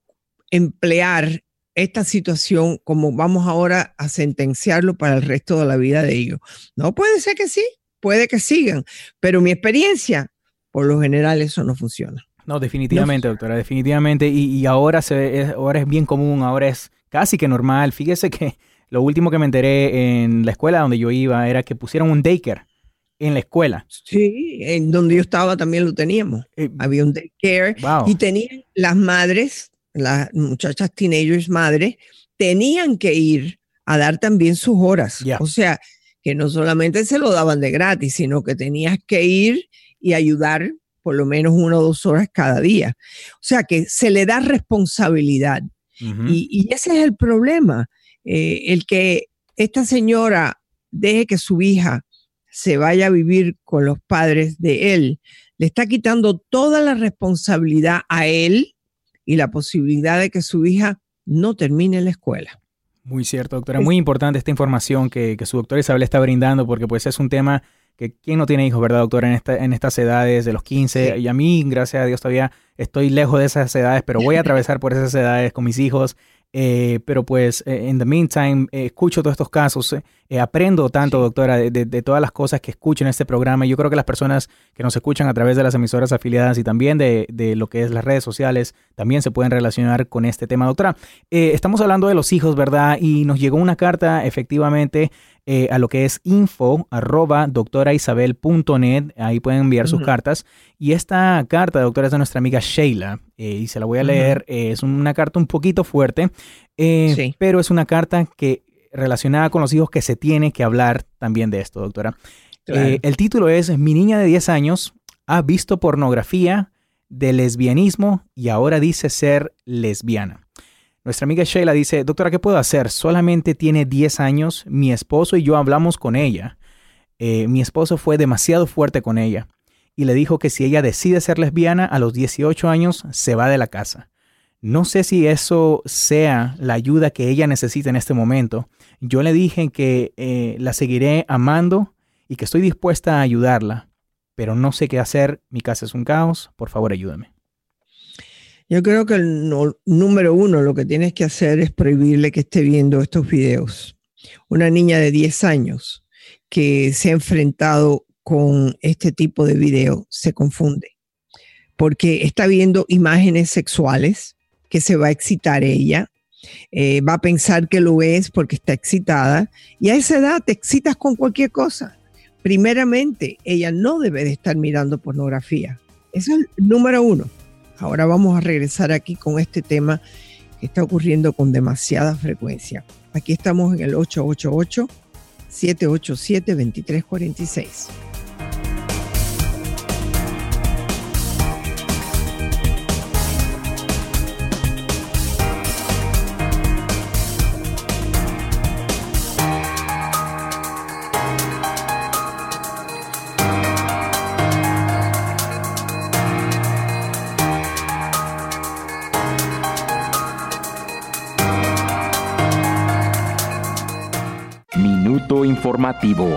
emplear esta situación como vamos ahora a sentenciarlo para el resto de la vida de ellos. No puede ser que sí, puede que sigan, pero mi experiencia, por lo general, eso no funciona. No, definitivamente, doctora, definitivamente. Y, y ahora, se, es, ahora es bien común, ahora es casi que normal. Fíjese que lo último que me enteré en la escuela donde yo iba era que pusieron un daycare en la escuela. Sí, en donde yo estaba también lo teníamos. Había un daycare Wow. y tenían las madres, las muchachas teenagers madres, tenían que ir a dar también sus horas. O sea, que no solamente se lo daban de gratis, sino que tenías que ir y ayudar por lo menos una o dos horas cada día. O sea, que se le da responsabilidad. Y, y ese es el problema, eh, el que esta señora deje que su hija se vaya a vivir con los padres de él, le está quitando toda la responsabilidad a él y la posibilidad de que su hija no termine la escuela. Muy cierto, doctora. Muy importante esta información que, que su doctora Isabel está brindando porque pues es un tema que quién no tiene hijos, ¿verdad, doctora? En, esta, en estas edades de los 15 y a mí, gracias a Dios, todavía estoy lejos de esas edades, pero voy a atravesar por esas edades con mis hijos. Eh, pero pues, eh, in the meantime, eh, escucho todos estos casos, eh, aprendo tanto, doctora, de, de- de todas las cosas que escucho en este programa. Yo creo que las personas que nos escuchan a través de las emisoras afiliadas y también de, de lo que es las redes sociales también se pueden relacionar con este tema. Doctora, estamos hablando de los hijos, ¿verdad? Y nos llegó una carta efectivamente eh, a lo que es info arroba doctoraisabel.net. Ahí pueden enviar sus cartas. Y esta carta, doctora, es de nuestra amiga Sheila. Eh, y se la voy a leer. Eh, es una carta un poquito fuerte, eh, Sí. pero es una carta que relacionada con los hijos que se tiene que hablar también de esto, doctora. Claro. El título es Mi niña de 10 años ha visto pornografía de lesbianismo y ahora dice ser lesbiana. Nuestra amiga Sheila dice, doctora, ¿qué puedo hacer? Solamente tiene 10 años, mi esposo y yo hablamos con ella. Eh, mi esposo fue demasiado fuerte con ella y le dijo que si ella decide ser lesbiana a los 18 años se va de la casa. No sé si eso sea la ayuda que ella necesita en este momento. Yo le dije que eh, la seguiré amando y que estoy dispuesta a ayudarla, pero no sé qué hacer. Mi casa es un caos. Por favor, ayúdame. Yo creo que el número uno lo que tienes que hacer es prohibirle que esté viendo estos videos. Una niña de 10 años que se ha enfrentado con este tipo de video se confunde porque está viendo imágenes sexuales que se va a excitar ella, eh, va a pensar que lo es porque está excitada y a esa edad te excitas con cualquier cosa. Primeramente, ella no debe de estar mirando pornografía. Eso es el número uno. Ahora vamos a regresar aquí con este tema que está ocurriendo con demasiada frecuencia. Aquí estamos en el 888-787-2346. Minuto informativo.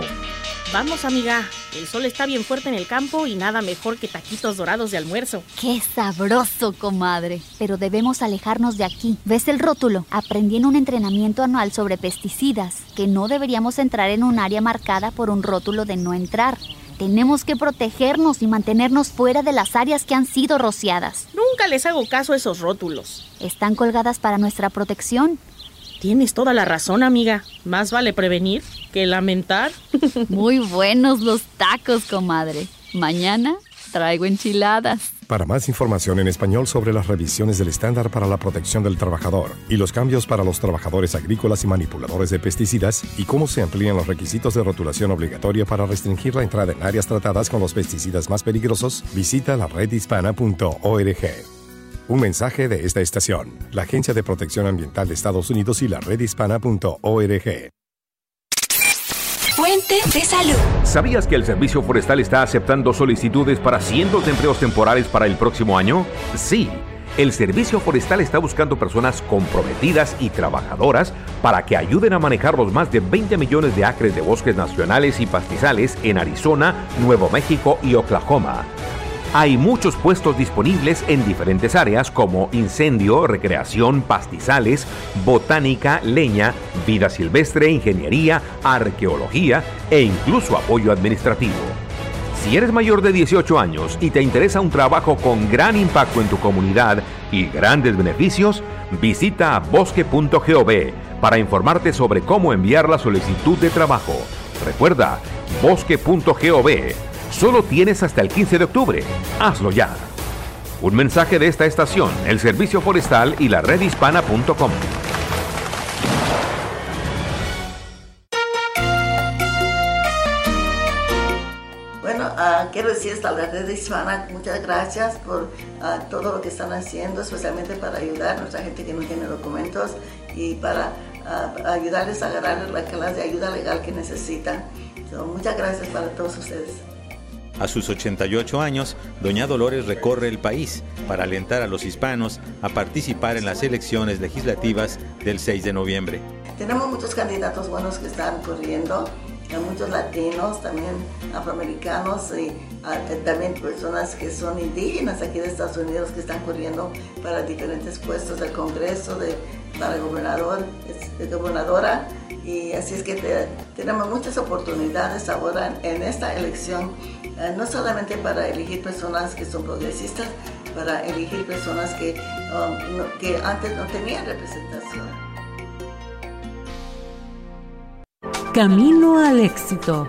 Vamos, amiga. El sol está bien fuerte en el campo y nada mejor que taquitos dorados de almuerzo. ¡Qué sabroso, comadre! Pero debemos alejarnos de aquí. ¿Ves el rótulo? Aprendí en un entrenamiento anual sobre pesticidas que no deberíamos entrar en un área marcada por un rótulo de no entrar. Tenemos que protegernos y mantenernos fuera de las áreas que han sido rociadas. Nunca les hago caso a esos rótulos. Están colgadas para nuestra protección. Tienes toda la razón, amiga. Más vale prevenir que lamentar. Muy buenos los tacos, comadre. Mañana traigo enchiladas. Para más información en español sobre las revisiones del estándar para la protección del trabajador y los cambios para los trabajadores agrícolas y manipuladores de pesticidas y cómo se amplían los requisitos de rotulación obligatoria para restringir la entrada en áreas tratadas con los pesticidas más peligrosos, visita la redhispana.org. Un mensaje de esta estación, la Agencia de Protección Ambiental de Estados Unidos y la redhispana.org. Fuente de salud. ¿Sabías que el Servicio Forestal está aceptando solicitudes para cientos de empleos temporales para el próximo año? Sí. El Servicio Forestal está buscando personas comprometidas y trabajadoras para que ayuden a manejar los más de 20 millones de acres de bosques nacionales y pastizales en Arizona, Nuevo México y Oklahoma. Hay muchos puestos disponibles en diferentes áreas como incendio, recreación, pastizales, botánica, leña, vida silvestre, ingeniería, arqueología e incluso apoyo administrativo. Si eres mayor de 18 años y te interesa un trabajo con gran impacto en tu comunidad y grandes beneficios, visita bosque.gov para informarte sobre cómo enviar la solicitud de trabajo. Recuerda, bosque.gov Solo tienes hasta el 15 de octubre. Hazlo ya. Un mensaje de esta estación, el Servicio Forestal y la redhispana.com. Bueno, uh, quiero decir a la red hispana muchas gracias por uh, todo lo que están haciendo, especialmente para ayudar a nuestra gente que no tiene documentos y para uh, ayudarles a agarrar la clase de ayuda legal que necesitan. So, muchas gracias para todos ustedes. A sus 88 años, doña Dolores recorre el país para alentar a los hispanos a participar en las elecciones legislativas del 6 de noviembre. Tenemos muchos candidatos buenos que están corriendo, muchos latinos, también afroamericanos y también personas que son indígenas aquí de Estados Unidos que están corriendo para diferentes puestos del Congreso, de, para gobernador, de gobernadora. Y así es que tenemos muchas oportunidades ahora en esta elección eh, no solamente para elegir personas que son progresistas, para elegir personas que, um, que antes no tenían representación. Camino al éxito.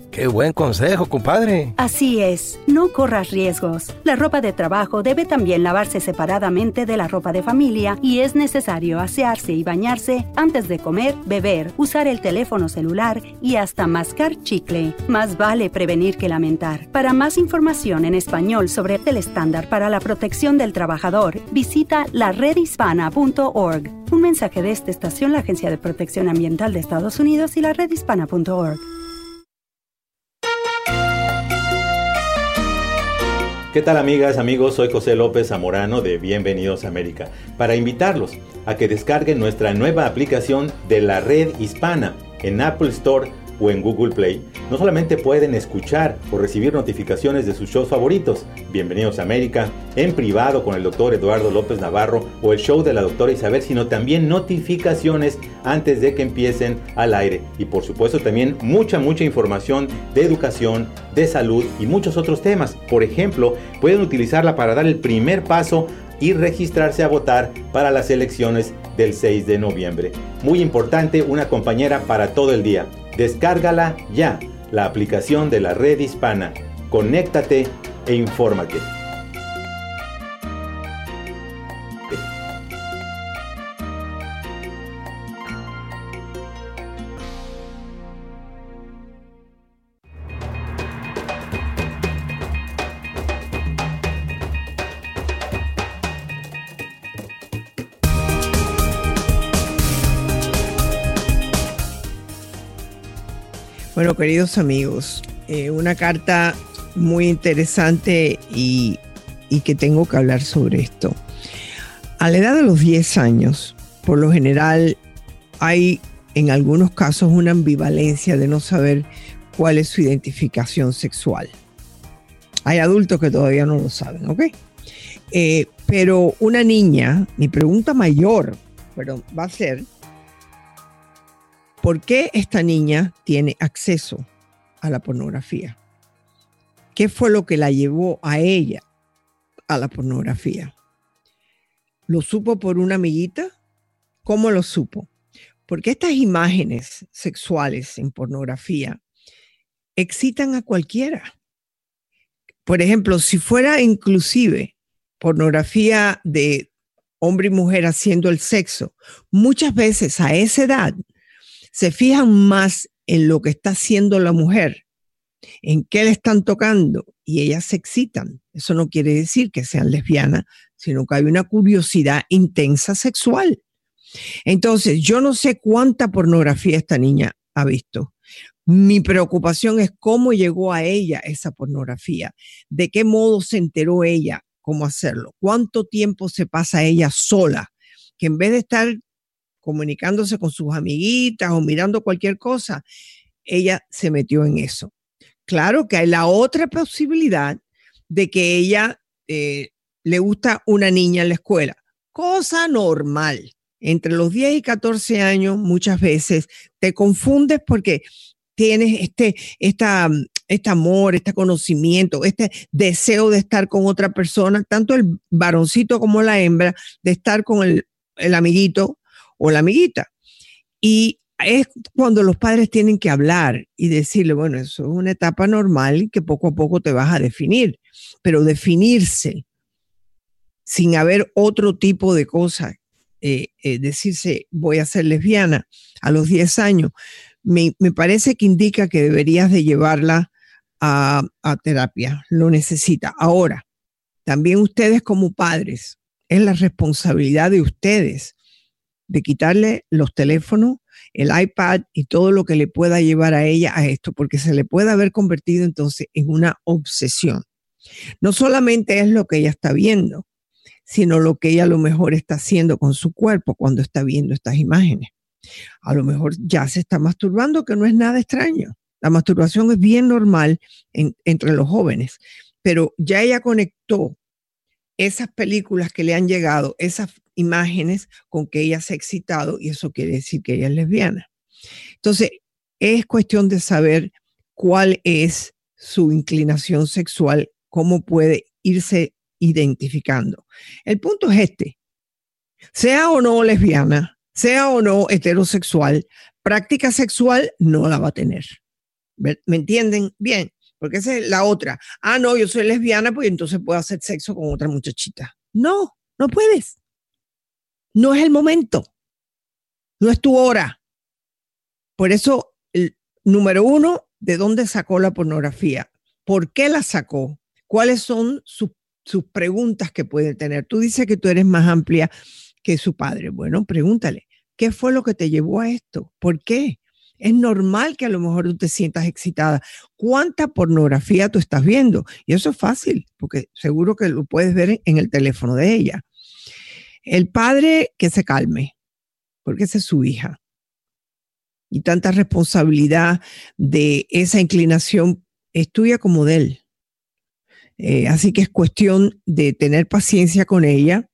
Qué buen consejo, compadre. Así es, no corras riesgos. La ropa de trabajo debe también lavarse separadamente de la ropa de familia y es necesario asearse y bañarse antes de comer, beber, usar el teléfono celular y hasta mascar chicle. Más vale prevenir que lamentar. Para más información en español sobre el estándar para la protección del trabajador, visita la redhispana.org. Un mensaje de esta estación, la Agencia de Protección Ambiental de Estados Unidos y la redhispana.org. ¿Qué tal amigas, amigos? Soy José López Zamorano de Bienvenidos a América para invitarlos a que descarguen nuestra nueva aplicación de la red hispana en Apple Store o en Google Play. No solamente pueden escuchar o recibir notificaciones de sus shows favoritos, Bienvenidos a América, en privado con el doctor Eduardo López Navarro o el show de la doctora Isabel, sino también notificaciones antes de que empiecen al aire. Y por supuesto también mucha, mucha información de educación, de salud y muchos otros temas. Por ejemplo, pueden utilizarla para dar el primer paso y registrarse a votar para las elecciones del 6 de noviembre. Muy importante, una compañera para todo el día. Descárgala ya, la aplicación de la red hispana. Conéctate e infórmate. Bueno, queridos amigos, eh, una carta muy interesante y, y que tengo que hablar sobre esto. A la edad de los 10 años, por lo general hay en algunos casos una ambivalencia de no saber cuál es su identificación sexual. Hay adultos que todavía no lo saben, ¿ok? Eh, pero una niña, mi pregunta mayor, pero va a ser, ¿por qué esta niña tiene acceso a la pornografía? ¿Qué fue lo que la llevó a ella a la pornografía? ¿Lo supo por una amiguita? ¿Cómo lo supo? Porque estas imágenes sexuales en pornografía excitan a cualquiera. Por ejemplo, si fuera inclusive pornografía de hombre y mujer haciendo el sexo, muchas veces a esa edad se fijan más en lo que está haciendo la mujer, en qué le están tocando y ellas se excitan. Eso no quiere decir que sean lesbianas, sino que hay una curiosidad intensa sexual. Entonces, yo no sé cuánta pornografía esta niña ha visto. Mi preocupación es cómo llegó a ella esa pornografía, de qué modo se enteró ella, cómo hacerlo. ¿Cuánto tiempo se pasa ella sola? Que en vez de estar comunicándose con sus amiguitas o mirando cualquier cosa, ella se metió en eso. Claro que hay la otra posibilidad de que ella eh, le gusta una niña en la escuela. Cosa normal. Entre los 10 y 14 años muchas veces te confundes porque tienes este, esta, este amor, este conocimiento, este deseo de estar con otra persona, tanto el varoncito como la hembra, de estar con el, el amiguito o la amiguita. Y es cuando los padres tienen que hablar y decirle, bueno, eso es una etapa normal que poco a poco te vas a definir, pero definirse sin haber otro tipo de cosa, eh, eh, decirse voy a ser lesbiana a los 10 años, me, me, parece que indica que deberías de llevarla a, terapia, lo necesita. Ahora, también ustedes como padres, es la responsabilidad de ustedes de quitarle los teléfonos, el iPad y todo lo que le pueda llevar a ella a esto, porque se le puede haber convertido entonces en una obsesión. No solamente es lo que ella está viendo, sino lo que ella a lo mejor está haciendo con su cuerpo cuando está viendo estas imágenes. A lo mejor ya se está masturbando, que no es nada extraño. La masturbación es bien normal entre los jóvenes, pero ya ella conectó esas películas que le han llegado, esas imágenes con que ella se ha excitado y eso quiere decir que ella es lesbiana. Entonces, es cuestión de saber cuál es su inclinación sexual, cómo puede irse identificando. El punto es este, sea o no lesbiana, sea o no heterosexual, práctica sexual no la va a tener. ¿Me entienden? Bien, porque esa es la otra. Ah, no, yo soy lesbiana, pues entonces puedo hacer sexo con otra muchachita. No, no puedes. No es el momento. No es tu hora. Por eso, el, número uno, ¿de dónde sacó la pornografía? ¿Por qué la sacó? ¿Cuáles son sus, sus preguntas que puede tener? Tú dices que tú eres más amplia que su padre. Bueno, pregúntale, ¿qué fue lo que te llevó a esto? ¿Por qué? Es normal que a lo mejor tú te sientas excitada. ¿Cuánta pornografía tú estás viendo? Y eso es fácil, porque seguro que lo puedes ver en el teléfono de ella. El padre que se calme, porque esa es su hija. Y tanta responsabilidad de esa inclinación es como de él. Eh, así que es cuestión de tener paciencia con ella,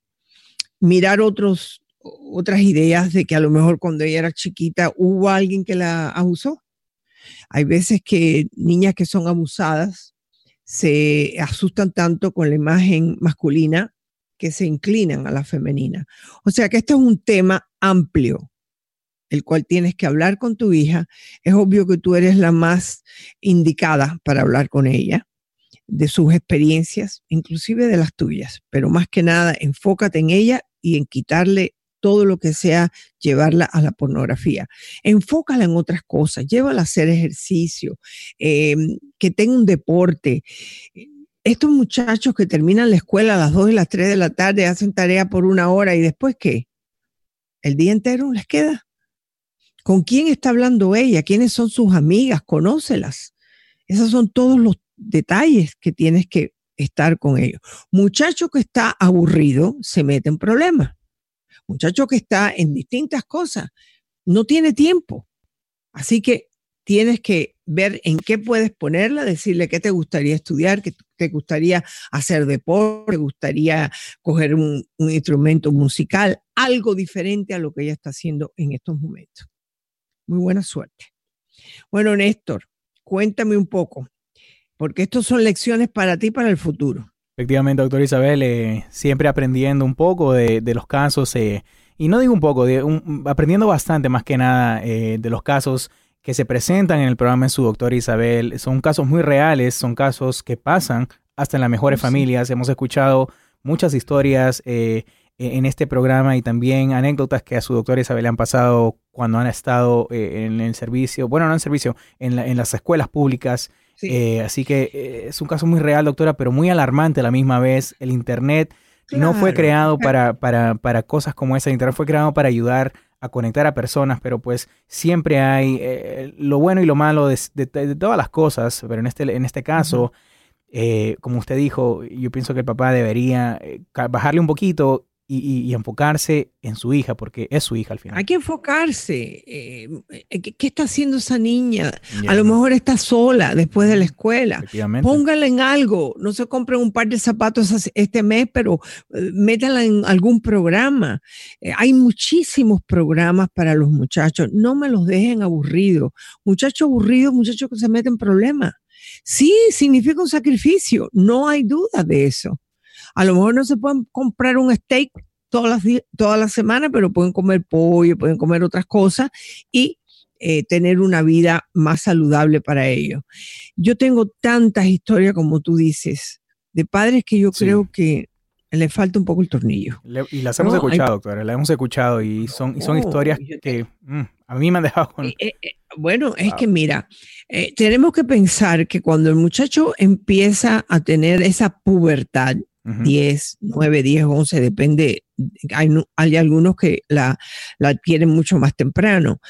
mirar otros otras ideas de que a lo mejor cuando ella era chiquita hubo alguien que la abusó. Hay veces que niñas que son abusadas se asustan tanto con la imagen masculina que se inclinan a la femenina. O sea que este es un tema amplio, el cual tienes que hablar con tu hija. Es obvio que tú eres la más indicada para hablar con ella de sus experiencias, inclusive de las tuyas, pero más que nada enfócate en ella y en quitarle todo lo que sea llevarla a la pornografía. Enfócala en otras cosas, llévala a hacer ejercicio, em, que tenga un deporte. Estos muchachos que terminan la escuela a las 2 y las 3 de la tarde, hacen tarea por una hora y después qué? El día entero les queda. ¿Con quién está hablando ella? ¿Quiénes son sus amigas? Conócelas. Esos son todos los detalles que tienes que estar con ellos. Muchacho que está aburrido se mete en problemas. Muchacho que está en distintas cosas no tiene tiempo. Así que tienes que ver en qué puedes ponerla, decirle qué te gustaría estudiar, qué te gustaría hacer deporte, te gustaría coger un, un instrumento musical, algo diferente a lo que ella está haciendo en estos momentos. Muy buena suerte. Bueno, Néstor, cuéntame un poco, porque estos son lecciones para ti para el futuro. Efectivamente, doctor Isabel, eh, siempre aprendiendo un poco de, los casos, eh, y no digo un poco, de aprendiendo bastante más que nada eh, de los casos que se presentan en el programa de su doctor Isabel. Son casos muy reales, son casos que pasan hasta en las mejores familias. Hemos escuchado muchas historias e, en este programa y también anécdotas que a su doctor Isabel le han pasado cuando han estado en el servicio, bueno, no en servicio, en, en las escuelas públicas. Eh, así que eh, es un caso muy real, doctora, pero muy alarmante a la misma vez. El Internet no fue creado para, para, para, cosas como esa. El Internet fue creado para ayudar a conectar a personas, pero pues siempre hay eh, lo bueno y lo malo de, todas las cosas. Pero en este, en este caso, como usted dijo, yo pienso que el papá debería bajarle un poquito y, enfocarse en su hija, porque es su hija al final. Hay que enfocarse. Eh, eh, ¿qué, está haciendo esa niña? A lo mejor está sola después de la escuela. Póngala en algo. No se compre un par de zapatos este mes, pero eh, métala en algún programa. hay muchísimos programas para los muchachos. No me los dejen aburridos. Muchacho aburrido, muchacho que se mete en problemas. Sí, significa un sacrificio. No hay duda de eso. A lo mejor no se pueden comprar un steak todas las, todas las semanas, pero pueden comer pollo, pueden comer otras cosas y eh, tener una vida más saludable para ellos. Yo tengo tantas historias como tú dices, de padres que yo creo que le falta un poco el tornillo. y las hemos escuchado, doctora, las hemos escuchado y son, son historias que mm, a mí me han dejado con... Eh, eh, bueno, es que mira, tenemos que pensar que cuando el muchacho empieza a tener esa pubertad, 10, 9, 10, 11, depende. Hay, hay algunos que la, la adquieren mucho más temprano.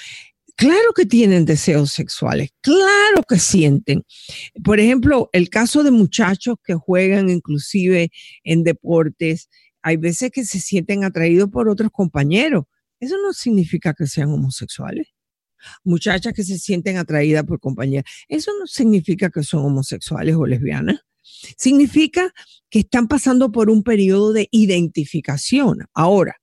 Claro que tienen deseos sexuales, claro que sienten. Por ejemplo, el caso de muchachos que juegan inclusive en deportes, hay veces que se sienten atraídos por otros compañeros. Eso no significa que sean homosexuales. Muchachas que se sienten atraídas por compañeros, eso no significa que son homosexuales o lesbianas. Significa que están pasando por un periodo de identificación. Ahora,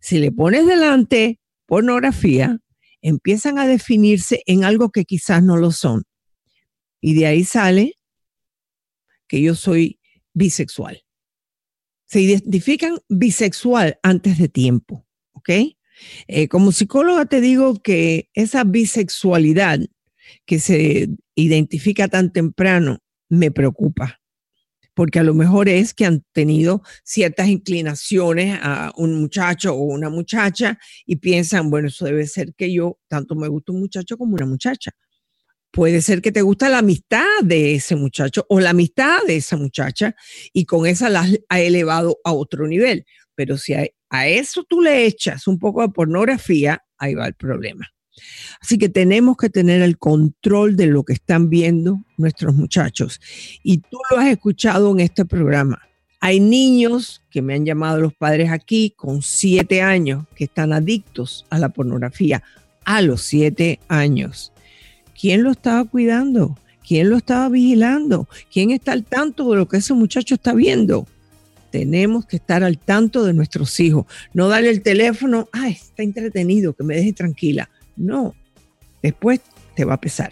si le pones delante pornografía, empiezan a definirse en algo que quizás no lo son. Y de ahí sale que yo soy bisexual. Se identifican bisexual antes de tiempo, ¿ok? Eh, como psicóloga te digo que esa bisexualidad que se identifica tan temprano me preocupa, porque a lo mejor es que han tenido ciertas inclinaciones a un muchacho o una muchacha y piensan, bueno, eso debe ser que yo tanto me gusta un muchacho como una muchacha. Puede ser que te gusta la amistad de ese muchacho o la amistad de esa muchacha y con esa la ha elevado a otro nivel. Pero si a, a eso tú le echas un poco de pornografía, ahí va el problema. Así que tenemos que tener el control de lo que están viendo nuestros muchachos. Y tú lo has escuchado en este programa. Hay niños que me han llamado los padres aquí con siete años que están adictos a la pornografía a los siete años. ¿Quién lo estaba cuidando? ¿Quién lo estaba vigilando? ¿Quién está al tanto de lo que ese muchacho está viendo? Tenemos que estar al tanto de nuestros hijos. No darle el teléfono, ay, está entretenido, que me deje tranquila. No, después te va a pesar.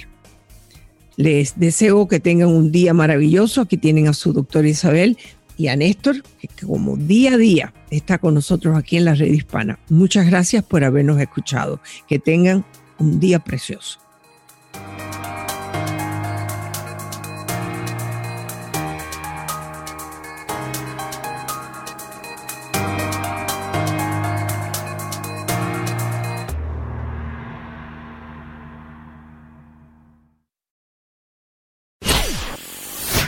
Les deseo que tengan un día maravilloso. Aquí tienen a su doctora Isabel y a Néstor, que como día a día está con nosotros aquí en la red hispana. Muchas gracias por habernos escuchado. Que tengan un día precioso.